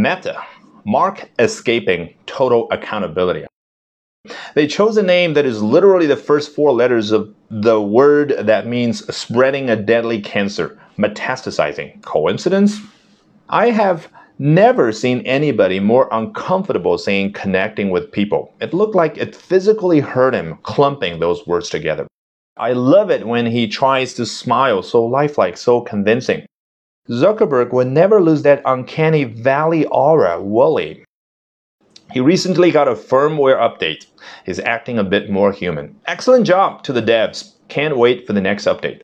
Meta, Mark escaping total accountability. They chose a name that is literally the first four letters of the word that means spreading a deadly cancer, metastasizing. Coincidence? I have never seen anybody more uncomfortable saying connecting with people. It looked like it physically hurt him clumping those words together. I love it when he tries to smile so lifelike, so convincing. Zuckerberg will never lose that uncanny valley aura, Wally. He recently got a firmware update. He's acting a bit more human. Excellent job to the devs. Can't wait for the next update.